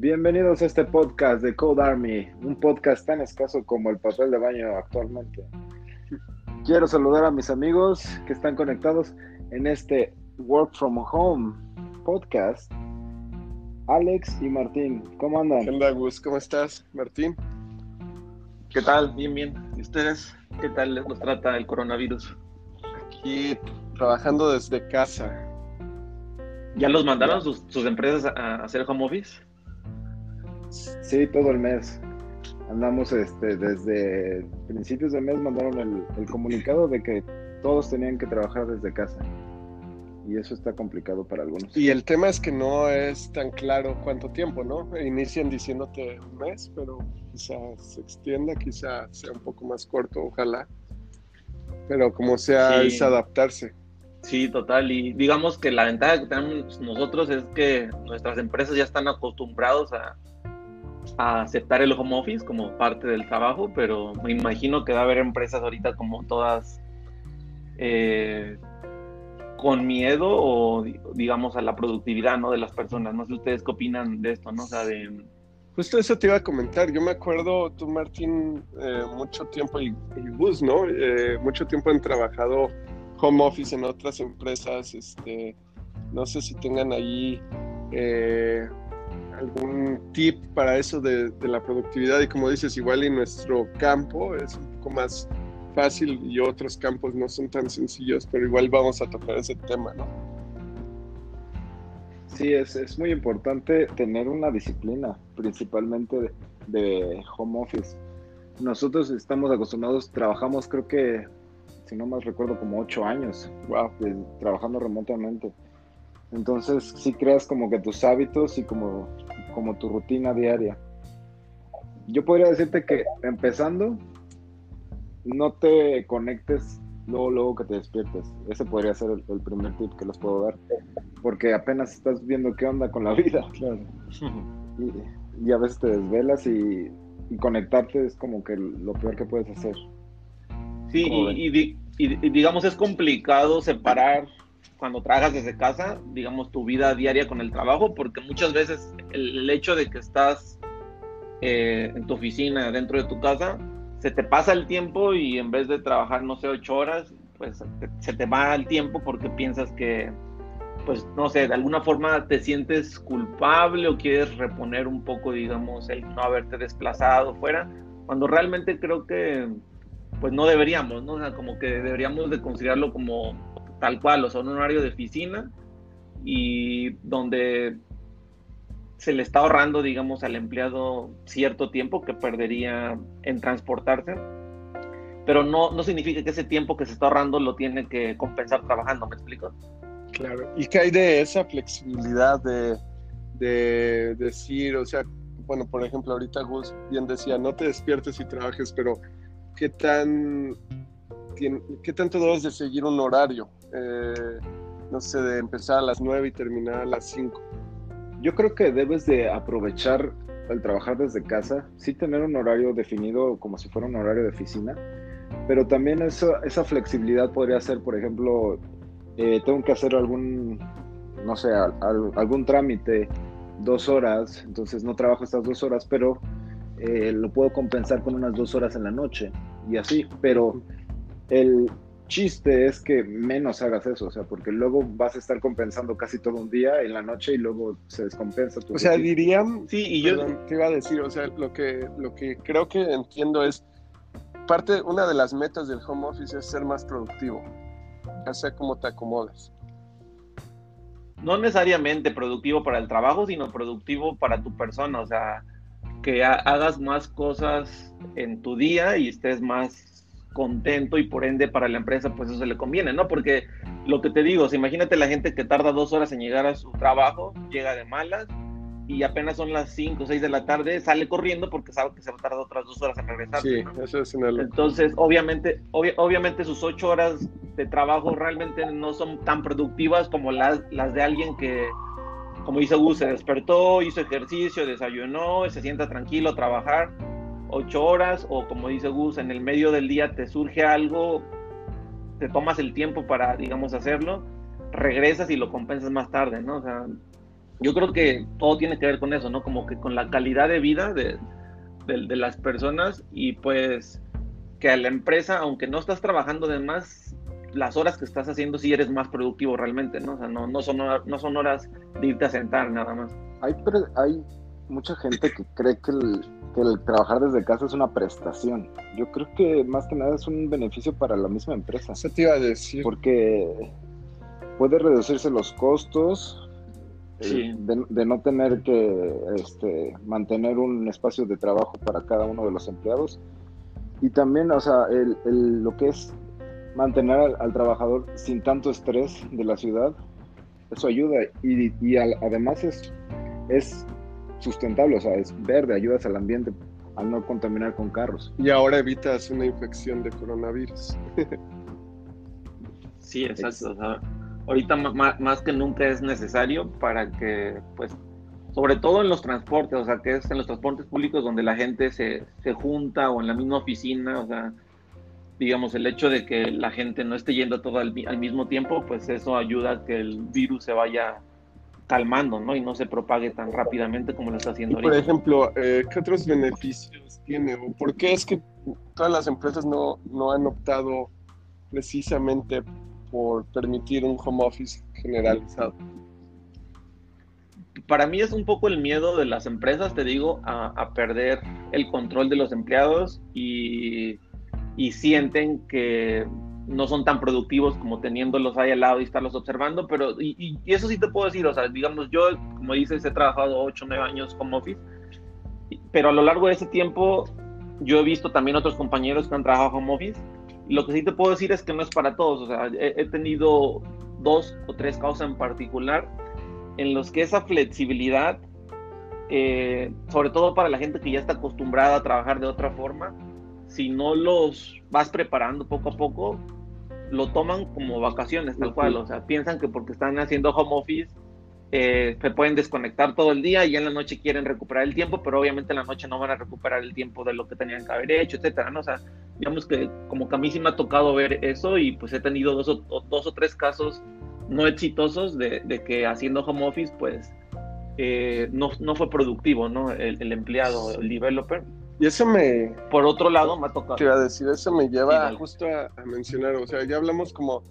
Bienvenidos a este podcast de Code Army, un podcast tan escaso como el papel de baño actualmente. Quiero saludar a mis amigos que están conectados en este Work from Home podcast. Alex y Martín, ¿cómo andan? ¿Qué onda, Gus? ¿Cómo estás, Martín? ¿Qué tal? Bien, bien. ¿Y ustedes? ¿Qué tal nos trata el coronavirus? Aquí trabajando desde casa. ¿Ya los mandaron sus, sus empresas a hacer home office? Sí, todo el mes. Andamos este, desde principios de mes mandaron el, el comunicado de que todos tenían que trabajar desde casa. Y eso está complicado para algunos. Y el tema es que no es tan claro cuánto tiempo, ¿no? Inician diciéndote un mes, pero quizá se extienda, quizá sea un poco más corto, ojalá. Pero como sea, Sí. es adaptarse. Sí, total. Y digamos que la ventaja que tenemos nosotros es que nuestras empresas ya están acostumbrados a, a aceptar el home office como parte del trabajo, pero me imagino que va a haber empresas ahorita como todas eh, con miedo o di- digamos a la productividad ¿no? de las personas. No sé ustedes qué opinan de esto, ¿no? O sea, de, Justo eso te iba a comentar. Yo me acuerdo, tú, Martín, eh, mucho tiempo, y, y Gus, ¿no? Eh, mucho tiempo han trabajado home office en otras empresas. Este, no sé si tengan ahí eh, algún tip para eso de, de la productividad. Y como dices, igual en nuestro campo es un poco más fácil y otros campos no son tan sencillos, pero igual vamos a tocar ese tema, ¿no? Sí, es, es muy importante tener una disciplina, principalmente de, de home office. Nosotros estamos acostumbrados, trabajamos creo que, si no más recuerdo, como ocho años Wow. de- trabajando remotamente. Entonces sí creas como que tus hábitos y como, como tu rutina diaria. Yo podría decirte que empezando, no te conectes luego, luego que te despiertes. Ese podría ser el, el primer tip que les puedo dar. Porque apenas estás viendo qué onda con la vida. Claro. Y, y a veces te desvelas y, y conectarte es como que lo peor que puedes hacer. Sí, y- y digamos es complicado separar cuando trabajas desde casa, digamos, tu vida diaria con el trabajo, porque muchas veces el, hecho de que estás eh, en tu oficina, dentro de tu casa, se te pasa el tiempo y en vez de trabajar, no sé, ocho horas, pues se te va el tiempo porque piensas que, pues, no sé, de alguna forma te sientes culpable o quieres reponer un poco, digamos, el no haberte desplazado fuera, cuando realmente creo que pues no deberíamos, ¿no? O sea, como que deberíamos de considerarlo como tal cual, o sea, un horario de oficina y donde se le está ahorrando, digamos, al empleado cierto tiempo que perdería en transportarse, pero no, no significa que ese tiempo que se está ahorrando lo tiene que compensar trabajando, ¿me explico? Claro. ¿Y qué hay de esa flexibilidad de, de decir, o sea, bueno, por ejemplo, ahorita Gus bien decía, no te despiertes y trabajes, pero ¿qué tan qué tanto debes de seguir un horario? Eh, no sé, de empezar a las 9 y terminar a las 5. Yo creo que debes de aprovechar el trabajar desde casa, sí tener un horario definido como si fuera un horario de oficina, pero también eso, esa flexibilidad podría ser, por ejemplo, eh, tengo que hacer algún, no sé, al- al- algún trámite dos horas, entonces no trabajo estas dos horas, pero eh, lo puedo compensar con unas dos horas en la noche y así, pero el chiste es que menos hagas eso, o sea, porque luego vas a estar compensando casi todo un día en la noche y luego se descompensa tu O sea, rutina. dirían, Sí, y yo, Perdón, te iba a decir, o sea, lo que, lo que creo que entiendo es, parte, una de las metas del home office es ser más productivo, ya sea como te acomodes. no necesariamente productivo para el trabajo, sino productivo para tu persona, o sea, que ha- hagas más cosas en tu día y estés más contento y por ende para la empresa pues eso se le conviene, ¿no? Porque lo que te digo, o sea, imagínate la gente que tarda dos horas en llegar a su trabajo, llega de malas y apenas son las 5 o 6 de la tarde, sale corriendo porque sabe que se va a tardar otras dos horas en regresar. Sí, ¿no? eso es una. Entonces, obviamente, obvi- obviamente sus ocho horas de trabajo realmente no son tan productivas como las, las de alguien que, como dice Gus, se despertó, hizo ejercicio, desayunó, se sienta tranquilo a trabajar ocho horas, o como dice Gus, en el medio del día te surge algo, te tomas el tiempo para, digamos, hacerlo, regresas y lo compensas más tarde, ¿no? O sea, yo creo que todo tiene que ver con eso, ¿no? Como que con la calidad de vida de, de, las personas y pues que a la empresa, aunque no estás trabajando de más, las horas que estás haciendo sí eres más productivo realmente, ¿no? O sea, no, no, son, no son horas de irte a sentar nada más. Hay, hay mucha gente que cree que el, que el trabajar desde casa es una prestación. Yo creo que más que nada es un beneficio para la misma empresa. Eso te iba a decir. Porque puede reducirse los costos, eh, de, no tener que este, mantener un espacio de trabajo para cada uno de los empleados. Y también, o sea, el, lo que es mantener al, trabajador sin tanto estrés de la ciudad, eso ayuda. Y, y además es, es sustentable, o sea, es verde, ayudas al ambiente al no contaminar con carros. Y ahora evitas una infección de coronavirus. sí, exacto. O sea, ahorita más, que nunca es necesario para que, pues, sobre todo en los transportes, o sea, que es en los transportes públicos donde la gente se, se junta o en la misma oficina, o sea, digamos, el hecho de que la gente no esté yendo todo al, mismo tiempo, pues eso ayuda a que el virus se vaya calmando, ¿no? Y no se propague tan rápidamente como lo está haciendo ahorita. Por ejemplo, eh, ¿qué otros beneficios tiene? ¿O por qué es que todas las empresas no, no han optado precisamente por permitir un home office generalizado? Para mí es un poco el miedo de las empresas, te digo, a, perder el control de los empleados y, sienten que no son tan productivos como teniéndolos ahí al lado y estarlos observando, pero y, eso sí te puedo decir, o sea, digamos, yo, como dices, he trabajado 8 o 9 años home office, pero a lo largo de ese tiempo yo he visto también otros compañeros que han trabajado home office lo que sí te puedo decir es que no es para todos. O sea, he, tenido dos o tres causas en particular en los que esa flexibilidad, eh, sobre todo para la gente que ya está acostumbrada a trabajar de otra forma, si no los vas preparando poco a poco, lo toman como vacaciones, tal cual. O sea, piensan que porque están haciendo home office eh, se pueden desconectar todo el día y en la noche quieren recuperar el tiempo, pero obviamente en la noche no van a recuperar el tiempo de lo que tenían que haber hecho, etcétera, ¿no? O sea, digamos que como que a mí sí me ha tocado ver eso y pues he tenido dos o, dos o tres casos no exitosos de, que haciendo home office, pues eh, no, no, fue productivo, ¿no? El, empleado, el developer. Y eso me... Por otro lado, me ha tocado... Te iba a decir, eso me lleva justo a mencionar, o sea, ya hablamos como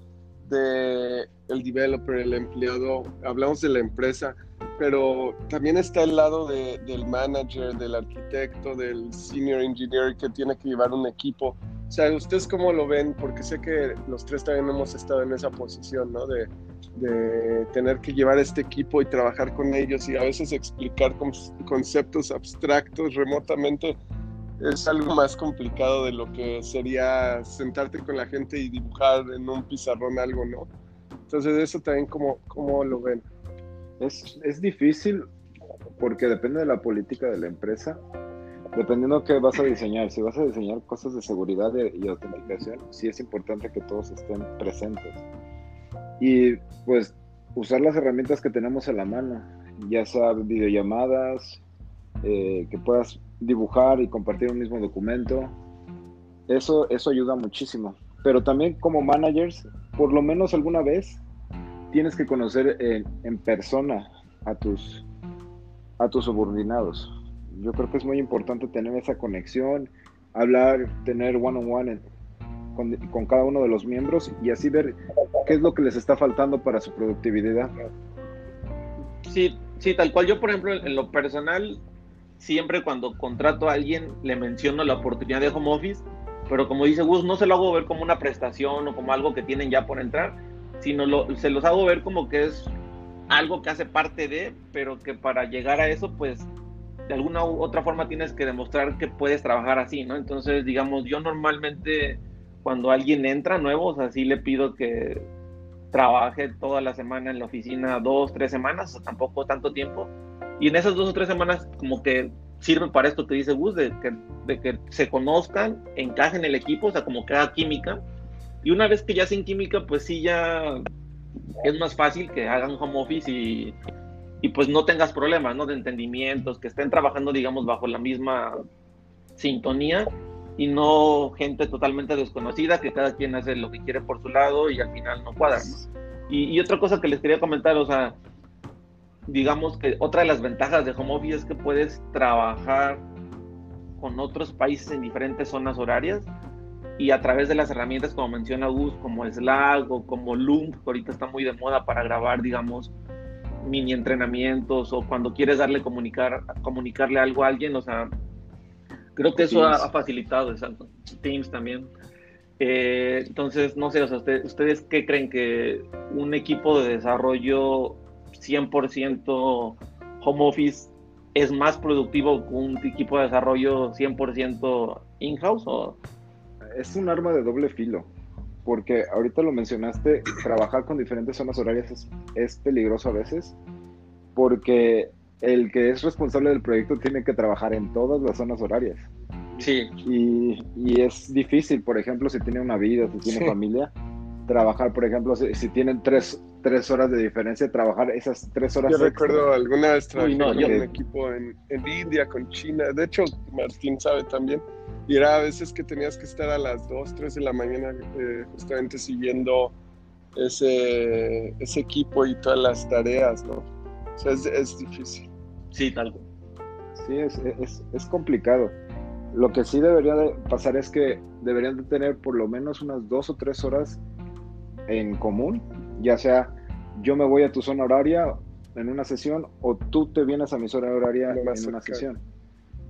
de el developer, el empleado, hablamos de la empresa, pero también está el lado de, del manager, del arquitecto, del senior engineer que tiene que llevar un equipo. O sea, ¿ustedes cómo lo ven? Porque sé que los tres también hemos estado en esa posición, ¿no? De, de tener que llevar este equipo y trabajar con ellos y a veces explicar conceptos abstractos remotamente es algo más complicado de lo que sería sentarte con la gente y dibujar en un pizarrón algo, ¿no? Entonces eso también como, como lo ven. Es, es difícil porque depende de la política de la empresa, dependiendo qué vas a diseñar. Si vas a diseñar cosas de seguridad y autenticación, sí es importante que todos estén presentes. Y pues usar las herramientas que tenemos a la mano, ya sea videollamadas, eh, que puedas dibujar y compartir un mismo documento. Eso, eso ayuda muchísimo. Pero también como managers, por lo menos alguna vez, tienes que conocer en, persona a tus, a tus subordinados. Yo creo que es muy importante tener esa conexión, hablar, tener one-on-one con, con, cada uno de los miembros y así ver qué es lo que les está faltando para su productividad. Sí, sí, tal cual. Yo, por ejemplo, en lo personal, siempre cuando contrato a alguien le menciono la oportunidad de home office, pero como dice Gus, no se lo hago ver como una prestación o como algo que tienen ya por entrar, sino se los hago ver como que es algo que hace parte de, pero que para llegar a eso, pues de alguna u otra forma tienes que demostrar que puedes trabajar así, ¿no? Entonces, digamos, yo normalmente cuando alguien entra nuevo, o sea, sí le pido que trabaje toda la semana en la oficina, dos, tres semanas, o tampoco tanto tiempo, y en esas dos o tres semanas como que sirven para esto que dice Gus, de que, de que se conozcan, encajen el equipo, o sea, como que haga química. Y una vez que ya hacen química, pues sí ya es más fácil que hagan home office y, y pues no tengas problemas, ¿no? De entendimientos, que estén trabajando, digamos, bajo la misma sintonía y no gente totalmente desconocida, que cada quien hace lo que quiere por su lado y al final no cuadra. Y, y, otra cosa que les quería comentar, o sea, digamos que otra de las ventajas de home office es que puedes trabajar con otros países en diferentes zonas horarias y a través de las herramientas como menciona Gus, como Slack o como Loom, que ahorita está muy de moda para grabar, digamos, mini entrenamientos o cuando quieres darle comunicar, comunicarle algo a alguien, o sea, creo que eso ha, facilitado, exacto. Teams también. Eh, entonces, no sé, o sea, ¿ustedes qué creen que un equipo de desarrollo 100% home office es más productivo que un equipo de desarrollo 100% in-house? O... Es un arma de doble filo, porque ahorita lo mencionaste, trabajar con diferentes zonas horarias es, es peligroso a veces, porque el que es responsable del proyecto tiene que trabajar en todas las zonas horarias. Sí. Y, y es difícil, por ejemplo, si tiene una vida, si tiene familia, trabajar, por ejemplo, si, tienen tres, tres, horas de diferencia, trabajar esas tres horas. Yo recuerdo alguna vez trabajé con un equipo en, en, India, con China, de hecho Martín sabe también, y era a veces que tenías que estar a las 2, 3 de la mañana eh, justamente siguiendo ese, ese equipo y todas las tareas, ¿no? O sea, es, es difícil. Sí, tal Sí, es, es, es complicado. Lo que sí debería de pasar es que deberían de tener por lo menos unas dos o tres horas en común, ya sea yo me voy a tu zona horaria en una sesión o tú te vienes a mi zona horaria en una sesión,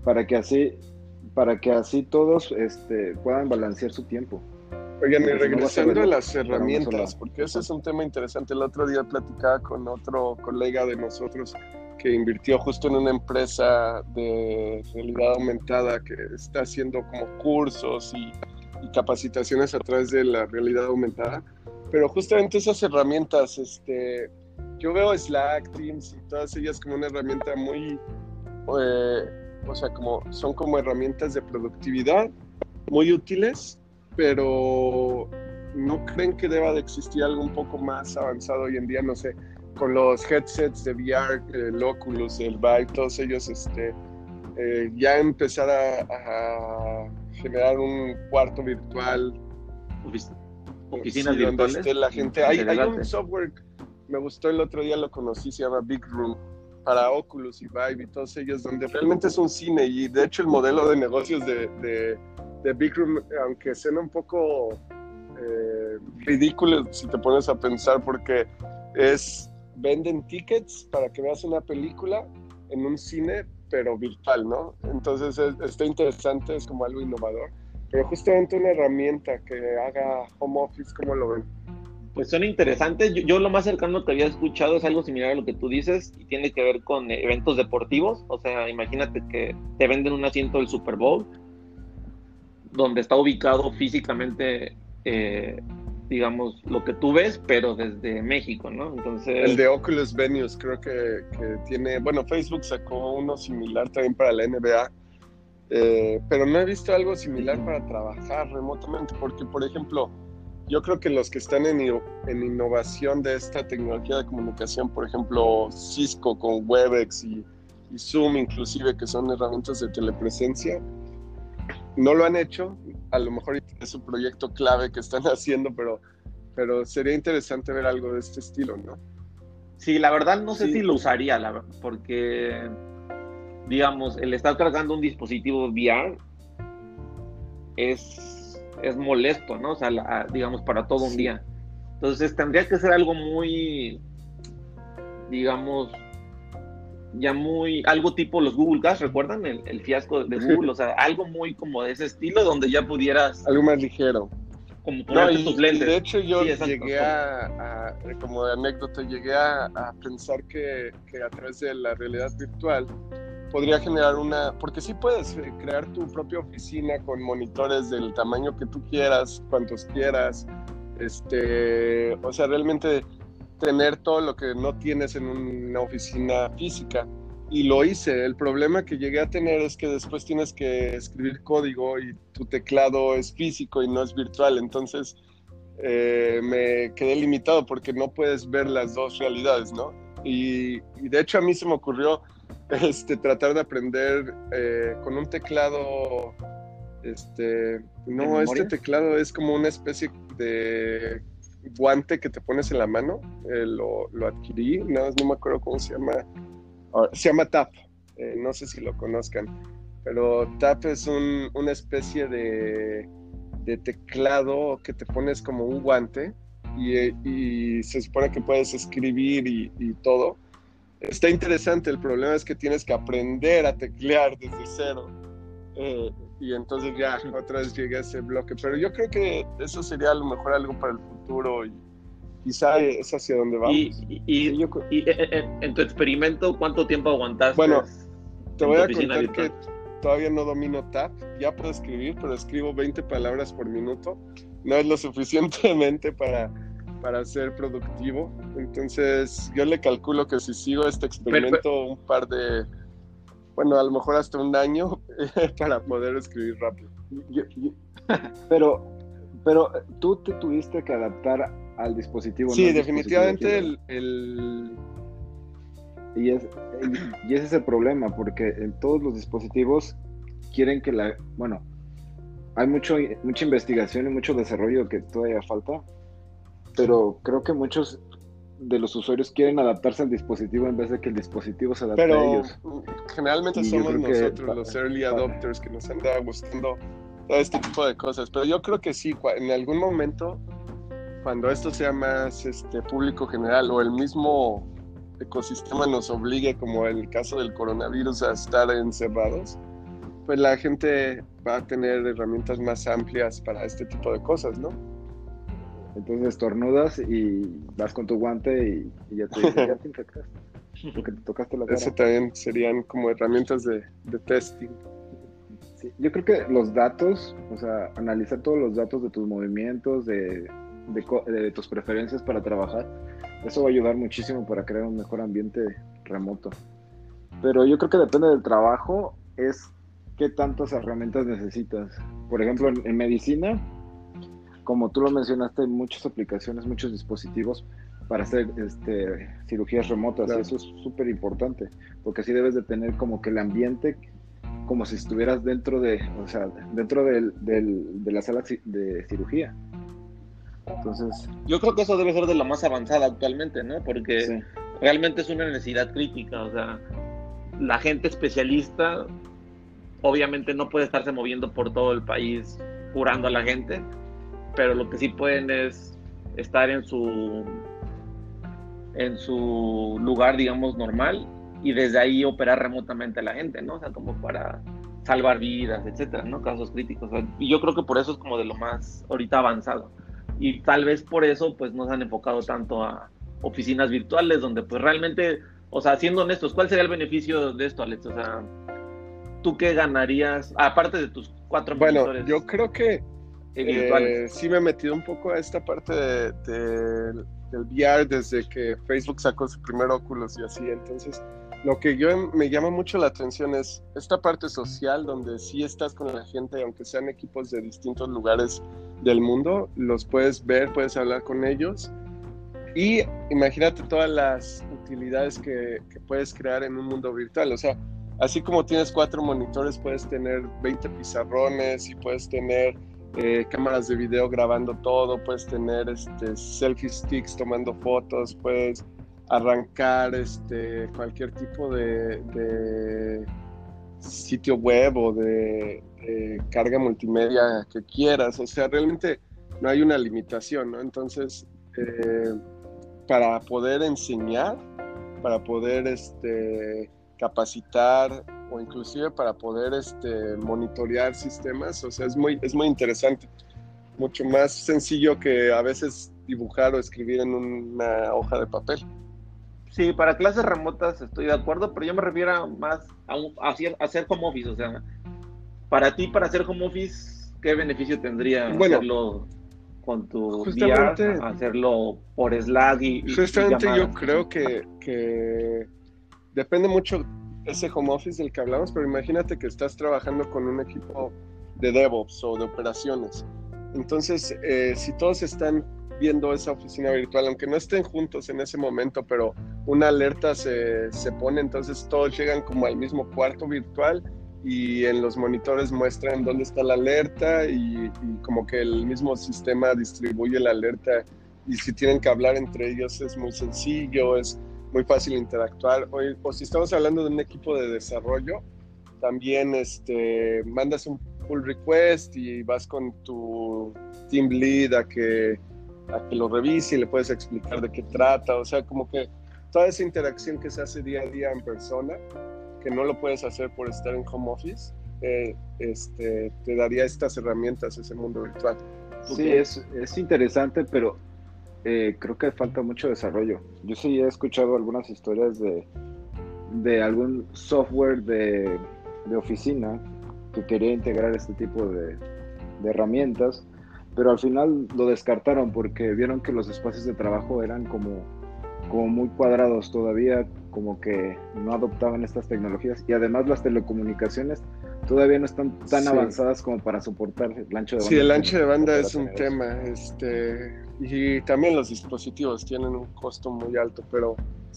para que así, para que así todos este, puedan balancear su tiempo. Oigan, y regresando a, las herramientas, porque ese es un tema interesante. El otro día platicaba con otro colega de nosotros que invirtió justo en una empresa de realidad aumentada que está haciendo como cursos y capacitaciones a través de la realidad aumentada pero justamente esas herramientas, este, yo veo Slack, Teams y todas ellas como una herramienta muy, eh, o sea, como son como herramientas de productividad muy útiles, pero no creen que deba de existir algo un poco más avanzado hoy en día, no sé, con los headsets de VR, el Oculus, el Vive, todos ellos, este, eh, ya empezar a, a, generar un cuarto virtual oficinas virtuales. la gente. Hay, un software, me gustó el otro día, lo conocí, se llama Big Room para Oculus y Vive y todos ellos, donde realmente es un cine y de hecho el modelo de negocios de, de, Big Room, aunque suena un poco eh, ridículo si te pones a pensar, porque es venden tickets para que veas una película en un cine, pero virtual, ¿no? Entonces está interesante, es como algo innovador pero justamente una herramienta que haga home office, ¿cómo lo ven? Pues son interesantes. Yo, lo más cercano que había escuchado es algo similar a lo que tú dices y tiene que ver con eventos deportivos. O sea, imagínate que te venden un asiento del Super Bowl donde está ubicado físicamente, eh, digamos, lo que tú ves, pero desde México, ¿no? Entonces... El de Oculus Venues creo que, que tiene, bueno, Facebook sacó uno similar también para la NBA eh, pero no he visto algo similar para trabajar remotamente, porque por ejemplo, yo creo que los que están en, en innovación de esta tecnología de comunicación, por ejemplo, Cisco con Webex y, Zoom inclusive, que son herramientas de telepresencia, no lo han hecho. A lo mejor es un proyecto clave que están haciendo, pero, pero sería interesante ver algo de este estilo, ¿no? Sí, la verdad no sé si lo usaría, la porque digamos, el estar cargando un dispositivo VR es, es molesto, ¿no? O sea, digamos, para todo un día. Entonces tendría que ser algo muy, digamos, ya muy, algo tipo los Google Cast, ¿recuerdan? El, fiasco de Google, o sea, algo muy como de ese estilo donde ya pudieras... Algo más ligero. Como tus lentes. de hecho yo llegué a, como de anécdota, llegué a, a pensar que, que a través de la realidad virtual podría generar una, porque sí puedes eh, crear tu propia oficina con monitores del tamaño que tú quieras, cuantos quieras, este, o sea, realmente tener todo lo que no tienes en una oficina física. Y lo hice. El problema que llegué a tener es que después tienes que escribir código y tu teclado es físico y no es virtual. Entonces eh, me quedé limitado porque no puedes ver las dos realidades, ¿no? Y, y de hecho a mí se me ocurrió este, tratar de aprender eh, con un teclado, este, no, este teclado es como una especie de, guante que te pones en la mano, eh, lo, lo, adquirí, nada no me acuerdo cómo se llama, se llama TAP, eh, no sé si lo conozcan, pero TAP es un, una especie de, de, teclado que te pones como un guante y, y se supone que puedes escribir y, y, todo. Está interesante, el problema es que tienes que aprender a teclear desde cero. Eh, y entonces ya otra vez llegué a ese bloque. Pero yo creo que eso sería a lo mejor algo para el futuro y quizá es hacia donde vamos. Y, y, y, en tu experimento, ¿cuánto tiempo aguantaste? Bueno, te voy a contar que todavía no domino TAP, ya puedo escribir, pero escribo 20 palabras por minuto. No es lo suficientemente para, para ser productivo. Entonces yo le calculo que si sigo este experimento un par de bueno, a lo mejor hasta un año para poder escribir rápido. pero, pero tú te tuviste que adaptar al dispositivo. Sí, definitivamente el, Y, es, y ese es el problema, porque en todos los dispositivos quieren que la... Bueno, hay mucho, mucha investigación y mucho desarrollo que todavía falta, pero creo que muchos de los usuarios quieren adaptarse al dispositivo en vez de que el dispositivo se adapte a ellos. Generalmente somos nosotros los early adopters que nos anda gustando todo este tipo de cosas. Pero yo creo que sí, en algún momento, cuando esto sea más este, público general o el mismo ecosistema nos obligue, como en el caso del coronavirus, a estar encerrados, pues la gente va a tener herramientas más amplias para este tipo de cosas, ¿no? Entonces estornudas y vas con tu guante y, ya, te, ya, te, infectaste. Porque te tocaste la cara. Eso también serían como herramientas de, de testing. Sí, yo creo que los datos, o sea, analizar todos los datos de tus movimientos, de, de, de, tus preferencias para trabajar, eso va a ayudar muchísimo para crear un mejor ambiente remoto. Pero yo creo que depende del trabajo, es qué tantas herramientas necesitas. Por ejemplo, en, en medicina, como tú lo mencionaste, hay muchas aplicaciones, muchos dispositivos para hacer este, cirugías remotas. Eso es súper importante, porque así debes de tener como que el ambiente como si estuvieras dentro de, o sea, dentro del, de la sala de cirugía. Entonces, yo creo que eso debe ser de lo más avanzada actualmente, ¿no? Porque realmente es una necesidad crítica, o sea, la gente especialista obviamente no puede estarse moviendo por todo el país curando a la gente, pero lo que sí pueden es estar en su en su lugar, digamos, normal y desde ahí operar remotamente a la gente, ¿no? O sea, como para salvar vidas, etcétera, ¿no? Casos críticos. y yo creo que por eso es como de lo más ahorita avanzado. Y tal vez por eso, pues, nos han enfocado tanto a oficinas virtuales, donde, pues, realmente, o sea, siendo honestos, ¿cuál sería el beneficio de esto, Alex? O sea, ¿tú qué ganarías, aparte de tus cuatro Bueno, yo creo que eh, sí me he metido un poco a esta parte de, del VR desde que Facebook sacó su primer Oculus y así. Entonces, lo que yo me llama mucho la atención es esta parte social donde sí estás con la gente, aunque sean equipos de distintos lugares del mundo, los puedes ver, puedes hablar con ellos. Y imagínate todas las utilidades que, que puedes crear en un mundo virtual. O sea, así como tienes cuatro monitores, puedes tener 20 pizarrones y puedes tener eh, cámaras de video grabando todo, puedes tener este, selfie sticks tomando fotos, puedes arrancar este, cualquier tipo de, sitio web o de, carga multimedia que quieras. O sea, realmente no hay una limitación, ¿no? Entonces, eh, para poder enseñar, para poder este, capacitar o inclusive para poder este, monitorear sistemas. O sea, es muy, es muy interesante. Mucho más sencillo que a veces dibujar o escribir en una hoja de papel. Sí, para clases remotas estoy de acuerdo, pero yo me refiero más a, hacer, home office. O sea, para ti, para hacer home office, ¿qué beneficio tendría hacerlo con tu VR, hacerlo por Slack y, Justamente yo creo que, que depende mucho ese home office del que hablamos, pero imagínate que estás trabajando con un equipo de DevOps o de operaciones. Entonces, eh, si todos están viendo esa oficina virtual, aunque no estén juntos en ese momento, pero una alerta se, se pone, entonces todos llegan como al mismo cuarto virtual y en los monitores muestran dónde está la alerta y, y, como que el mismo sistema distribuye la alerta y si tienen que hablar entre ellos es muy sencillo, es muy fácil interactuar. O, o si estamos hablando de un equipo de desarrollo, también este, mandas un pull request y vas con tu team lead a que, a que lo revise y le puedes explicar de qué trata. O sea, como que toda esa interacción que se hace día a día en persona, que no lo puedes hacer por estar en home office, eh, este, te daría estas herramientas, ese mundo virtual. Sí, es, es interesante, pero eh, creo que falta mucho desarrollo. Yo sí he escuchado algunas historias de, de algún software de, de oficina que quería integrar este tipo de, de, herramientas, pero al final lo descartaron porque vieron que los espacios de trabajo eran como, como muy cuadrados todavía, como que no adoptaban estas tecnologías y además las telecomunicaciones todavía no están tan Sí. avanzadas como para soportar el ancho de banda. Sí, el ancho de banda es un tema, este, y también los dispositivos tienen un costo muy alto, pero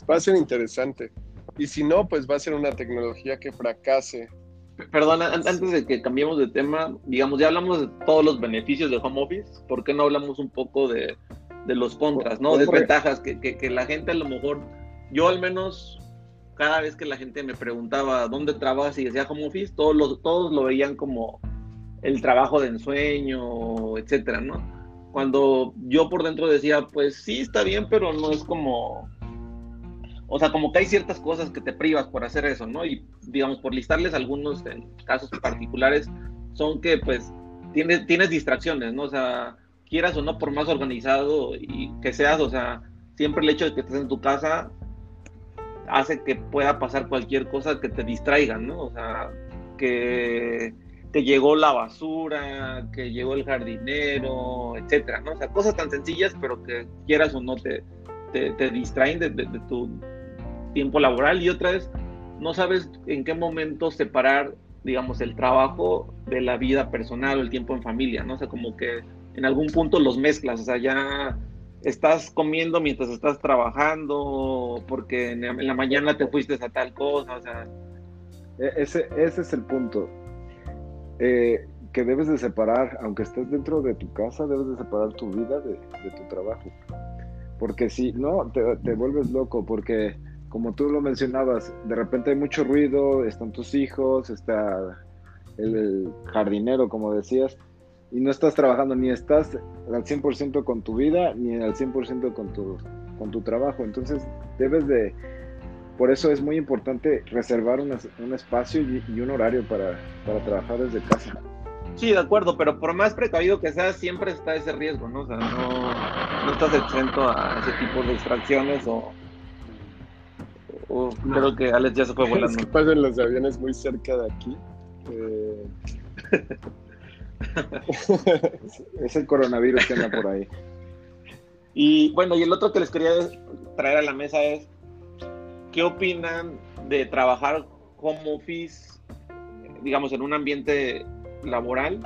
va a ser interesante. Y si no, pues va a ser una tecnología que fracase. Perdón, an- antes de que cambiemos de tema, digamos, ya hablamos de todos los beneficios de home office, ¿por qué no hablamos un poco de, de los contras, no? Desventajas, que, que, que la gente a lo mejor, yo al menos, cada vez que la gente me preguntaba dónde trabajas y decía home office, todos, los, todos lo veían como el trabajo de ensueño, etcétera, ¿no? Cuando yo por dentro decía, pues sí, está bien, pero no es como, o sea, como que hay ciertas cosas que te privas por hacer eso, ¿no? Y digamos, por listarles algunos en casos particulares, son que pues tienes, tienes distracciones, ¿no? O sea, quieras o no, por más organizado y que seas, o sea, siempre el hecho de que estés en tu casa hace que pueda pasar cualquier cosa que te distraiga, ¿no? O sea, que te llegó la basura, que llegó el jardinero, etcétera, ¿no? O sea, cosas tan sencillas, pero que quieras o no te, te, distraen de, tu tiempo laboral y otra vez no sabes en qué momento separar, digamos, el trabajo de la vida personal o el tiempo en familia, ¿no? O sea, como que en algún punto los mezclas, o sea, ya estás comiendo mientras estás trabajando, porque en la mañana te fuiste a tal cosa, o sea. E, Ese, ese es el punto. Eh, que debes de separar, aunque estés dentro de tu casa, debes de separar tu vida de, tu trabajo. Porque si no, te, vuelves loco, porque como tú lo mencionabas, de repente hay mucho ruido, están tus hijos, está el jardinero, como decías, y no estás trabajando, ni estás al 100% con tu vida, ni al 100% con tu, con tu trabajo. Entonces, debes de, por eso es muy importante reservar un, un espacio y, y, un horario para, para, trabajar desde casa. Sí, de acuerdo, pero por más precavido que seas, siempre está ese riesgo, ¿no? O sea, no, no estás exento a ese tipo de distracciones o, o no. creo que Alex ya se fue volando. Es que pasan los aviones muy cerca de aquí. Eh... es el coronavirus que anda por ahí. Y bueno, y el otro que les quería traer a la mesa es, ¿qué opinan de trabajar home office, digamos, en un ambiente laboral?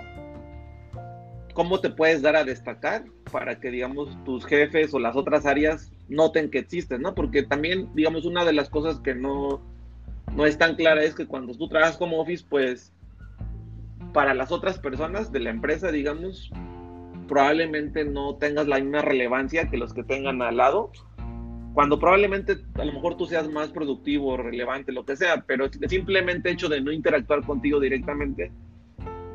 ¿Cómo te puedes dar a destacar para que, digamos, tus jefes o las otras áreas noten que existes, ¿no? Porque también, digamos, una de las cosas que no, no es tan clara es que cuando tú trabajas como office, pues, para las otras personas de la empresa, digamos, probablemente no tengas la misma relevancia que los que tengan al lado, cuando probablemente a lo mejor tú seas más productivo, relevante, lo que sea, pero simplemente hecho de no interactuar contigo directamente,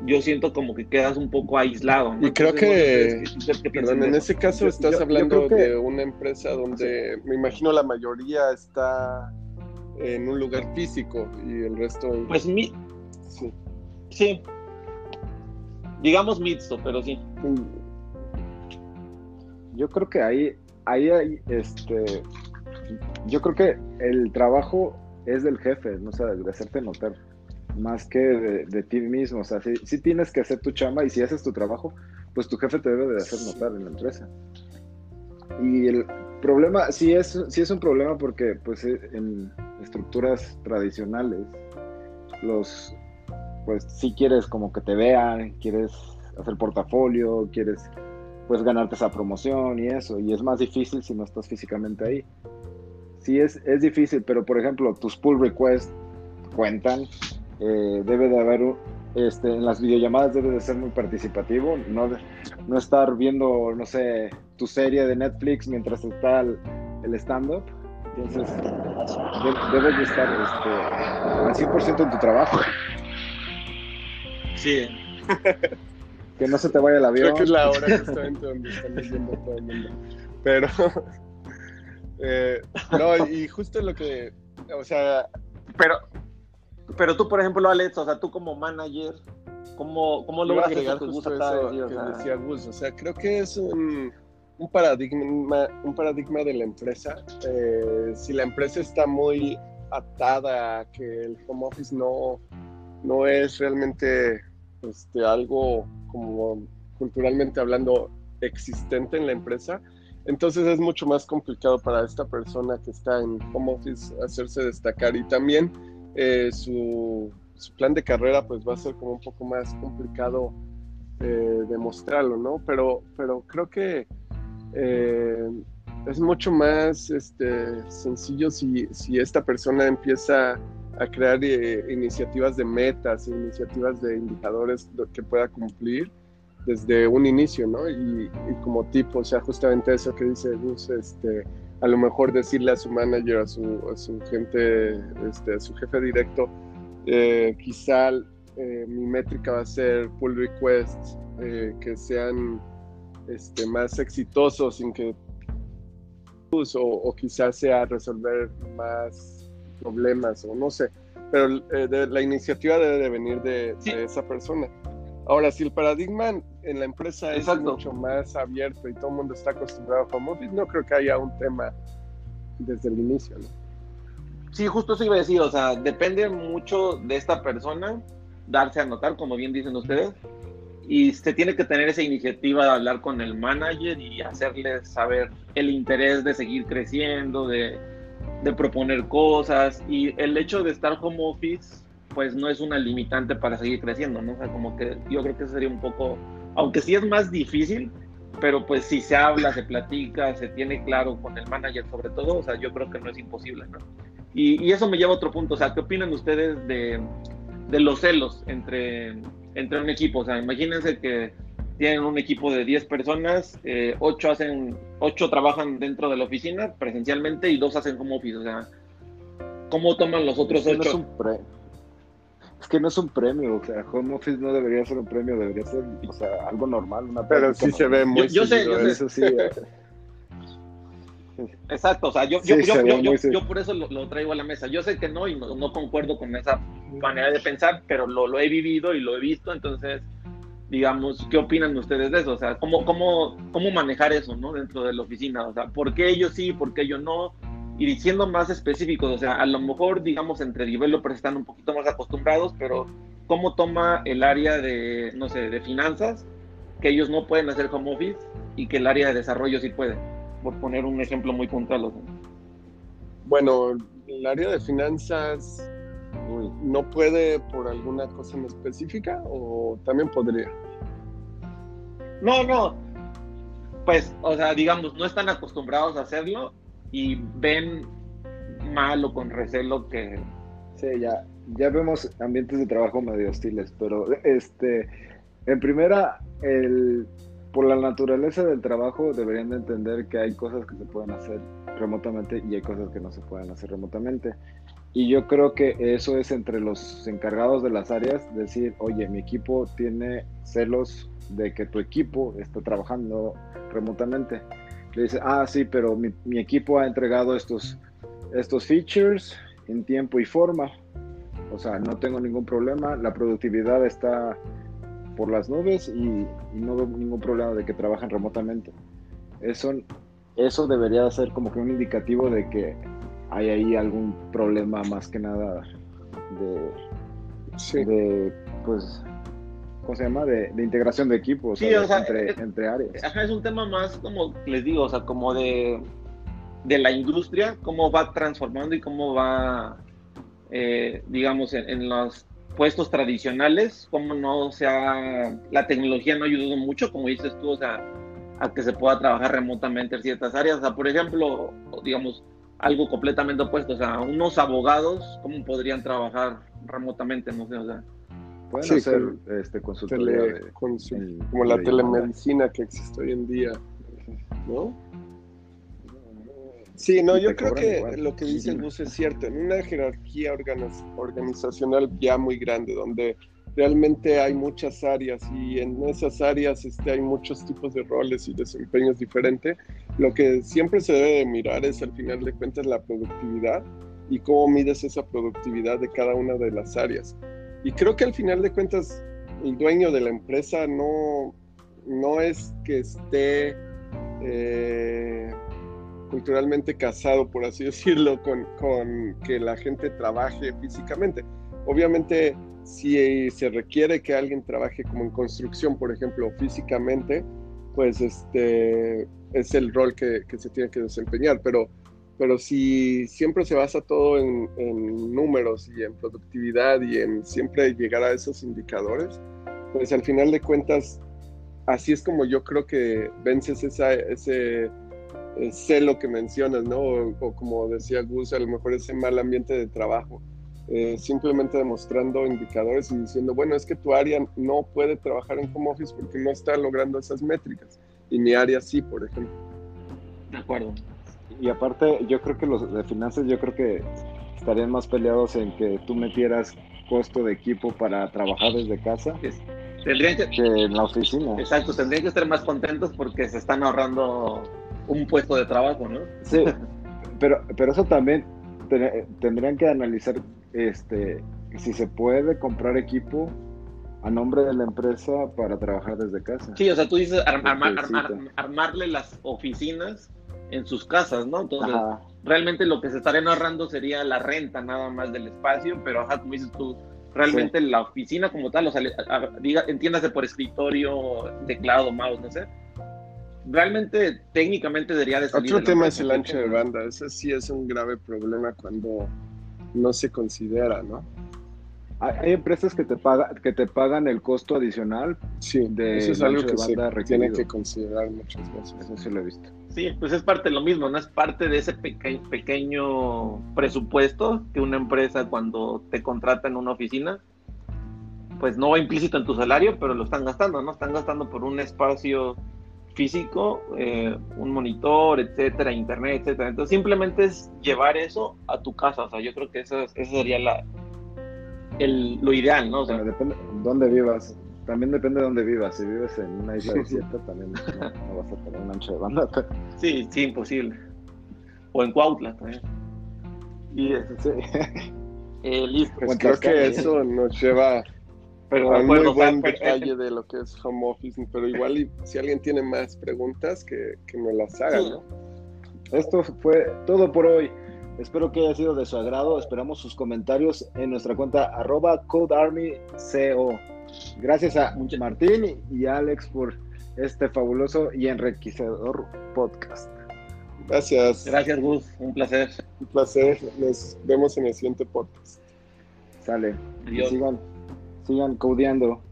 yo siento como que quedas un poco aislado. ¿no? Y creo Entonces, que, no, ¿qué, qué perdón, en ese caso yo, estás yo, hablando yo que... de una empresa donde sí. me imagino la mayoría está en un lugar físico y el resto... Pues mi... sí. sí. Digamos mixto, pero sí. Yo creo que ahí, ahí hay, este, yo creo que el trabajo es del jefe, no o sea, de hacerte notar, más que de, de ti mismo, o sea, si, si, tienes que hacer tu chamba y si haces tu trabajo, pues tu jefe te debe de hacer notar en la empresa. Y el problema, sí es, sí es un problema porque pues en estructuras tradicionales, los, pues quieres como que te vean, quieres hacer portafolio, quieres pues ganarte esa promoción y eso, y es más difícil si no estás físicamente ahí. Sí es, es difícil, pero por ejemplo, tus pull requests cuentan, eh, debe de haber, este, en las videollamadas debe de ser muy participativo, no, no estar viendo, no sé, tu serie de Netflix mientras está el, stand-up. Entonces, debes de estar este, al 100% en tu trabajo. Sí. que no se te vaya el avión. Creo que es la hora justamente donde están viendo todo el mundo. Pero, eh, no, y justo lo que, o sea... Pero, pero tú, por ejemplo, Alex, o sea, tú como manager, ¿cómo, cómo logras agregar justo eso que decía Gus? O sea, creo que es un, un, paradigma, un paradigma de la empresa. Eh, si la empresa está muy atada a que el home office no, no es realmente este, algo como culturalmente hablando existente en la empresa, entonces es mucho más complicado para esta persona que está en home office hacerse destacar y también eh, su, plan de carrera pues va a ser como un poco más complicado eh, demostrarlo, ¿no? Pero, pero creo que eh, es mucho más este, sencillo si, si esta persona empieza a crear iniciativas de metas, iniciativas de indicadores que pueda cumplir desde un inicio, ¿no? Y, como tipo, o sea, justamente eso que dice Gus, este, a lo mejor decirle a su manager, a su, a su gente, este, a su jefe directo, eh, quizá eh, mi métrica va a ser pull requests eh, que sean este, más exitosos sin que o, o quizás sea resolver más problemas o no sé, pero la iniciativa debe de venir de, de esa persona. Ahora, si el paradigma en la empresa es mucho más abierto y todo el mundo está acostumbrado a home office, no creo que haya un tema desde el inicio, ¿no? Sí, justo eso iba a decir, o sea, depende mucho de esta persona darse a notar, como bien dicen ustedes, y se tiene que tener esa iniciativa de hablar con el manager y hacerle saber el interés de seguir creciendo, de, de proponer cosas, y el hecho de estar home office pues no es una limitante para seguir creciendo, ¿no? O sea, como que yo creo que sería un poco, aunque sí es más difícil, pero pues si se habla, se platica, se tiene claro con el manager sobre todo, o sea, yo creo que no es imposible, ¿no? Y, eso me lleva a otro punto, o sea, ¿qué opinan ustedes de, de los celos entre, entre un equipo? O sea, imagínense que tienen un equipo de 10 personas, eh, 8 hacen, 8 trabajan dentro de la oficina presencialmente y 2 hacen home office, o sea, ¿cómo toman los otros 8? Es que no es un premio, o sea, home office no debería ser un premio, debería ser, o sea, algo normal, una Pero sí se ve muy yo, sé, Eso sí. Eh. Exacto, o sea, yo, yo, yo, yo, por eso lo, traigo a la mesa. Yo sé que no y no, concuerdo con esa manera de pensar, pero lo, lo, he vivido y lo he visto, entonces, digamos, ¿qué opinan ustedes de eso? O sea, ¿cómo, cómo, cómo manejar eso, ¿no? Dentro de la oficina, o sea, ¿por qué ellos sí, por qué yo no? y diciendo más específicos, o sea, a lo mejor, digamos, entre developers están un poquito más acostumbrados, pero ¿cómo toma el área de, no sé, de finanzas, que ellos no pueden hacer home office y que el área de desarrollo sí puede? Por poner un ejemplo muy puntual. Bueno, el área de finanzas no puede por alguna cosa en específica o también podría. No, no. Pues, o sea, digamos, no están acostumbrados a hacerlo y ven mal o con recelo que... Sí, ya, ya vemos ambientes de trabajo medio hostiles, pero este, en primera, el, por la naturaleza del trabajo deberían de entender que hay cosas que se pueden hacer remotamente y hay cosas que no se pueden hacer remotamente. Y yo creo que eso es entre los encargados de las áreas, decir, oye, mi equipo tiene celos de que tu equipo está trabajando remotamente le dice, ah, sí, pero mi, equipo ha entregado estos, estos features en tiempo y forma. O sea, no tengo ningún problema, la productividad está por las nubes y, no veo ningún problema de que trabajen remotamente. Eso, eso debería ser como que un indicativo de que hay ahí algún problema más que nada de, de pues ¿cómo se llama? De, integración de equipos entre, entre, áreas. Ajá, es un tema más como les digo, o sea, como de, de la industria, cómo va transformando y cómo va, eh, digamos, en, los puestos tradicionales, cómo no sea, la tecnología no ha ayudado mucho, como dices tú, o sea, a que se pueda trabajar remotamente en ciertas áreas. O sea, por ejemplo, digamos, algo completamente opuesto, o sea, unos abogados, ¿cómo podrían trabajar remotamente? No sé, o sea. Pueden hacer este, consultoría. como la telemedicina que existe hoy en día. ¿no? Sí, no, yo creo que lo que dice Gus es cierto. En una jerarquía organizacional ya muy grande, donde realmente hay muchas áreas y en esas áreas este, hay muchos tipos de roles y desempeños diferentes, lo que siempre se debe de mirar es al final de cuentas la productividad y cómo mides esa productividad de cada una de las áreas. Y creo que al final de cuentas el dueño de la empresa no, no es que esté... Eh, culturalmente casado, por así decirlo, con, que la gente trabaje físicamente. Obviamente, si se requiere que alguien trabaje como en construcción, por ejemplo, físicamente, pues este es el rol que, se tiene que desempeñar. Pero, pero si siempre se basa todo en, números y en productividad y en siempre llegar a esos indicadores, pues al final de cuentas, así es como yo creo que vences ese eh, sé lo que mencionas, ¿no? O, como decía Gus, a lo mejor ese mal ambiente de trabajo. Eh, simplemente demostrando indicadores y diciendo, bueno, es que tu área no puede trabajar en home office porque no está logrando esas métricas. Y mi área sí, por ejemplo. De acuerdo. Y aparte, yo creo que los de finanzas, yo creo que estarían más peleados en que tú metieras costo de equipo para trabajar desde casa. Tendrían que, que en la oficina. Exacto, tendrían que estar más contentos porque se están ahorrando un puesto de trabajo, ¿no? Sí, pero, pero eso también tendrían que analizar este si se puede comprar equipo a nombre de la empresa para trabajar desde casa. Sí, o sea, tú dices armarle las oficinas en sus casas, ¿no? Entonces, realmente lo que se estaría ahorrando sería la renta nada más del espacio, pero ajá, como dices tú, realmente la oficina como tal, o sea, diga, entiéndase por escritorio, teclado, mouse, no sé, realmente técnicamente debería de salir. Otro tema es el ancho de banda. Ese sí es un grave problema cuando no se considera, ¿no? Hay empresas que te pagan que te pagan el costo adicional. Sí, de eso es algo que se tiene que considerar muchas veces. Eso sí lo he visto. Sí, pues es parte de lo mismo, no es parte de ese pequeño presupuesto que una empresa cuando te contrata en una oficina, pues no va implícito en tu salario, pero lo están gastando, ¿no? Están gastando por un espacio físico, eh, un monitor, etcétera, internet, etcétera. Entonces simplemente es llevar eso a tu casa. O sea, yo creo que eso, eso sería la, el, lo ideal, ¿no? O sea, depende de dónde vivas. También depende de dónde vivas. Si vives en una isla desierta, también no, vas a tener un ancho de banda. Sí, sí, imposible. O en Cuautla también. Y sí. eh, listo. Pues creo que eso nos lleva pero un muy buen detalle de lo que es home office, pero igual si alguien tiene más preguntas, que, que me las hagan, ¿no? Esto fue todo por hoy. Espero que haya sido de su agrado. Esperamos sus comentarios en nuestra cuenta arroba codearmyco. Gracias a Martín y Alex por este fabuloso y enriquecedor podcast. Gracias. Gracias, Gus. Un placer. Un placer. Nos vemos en el siguiente podcast. Sale. Adiós sigan codeando.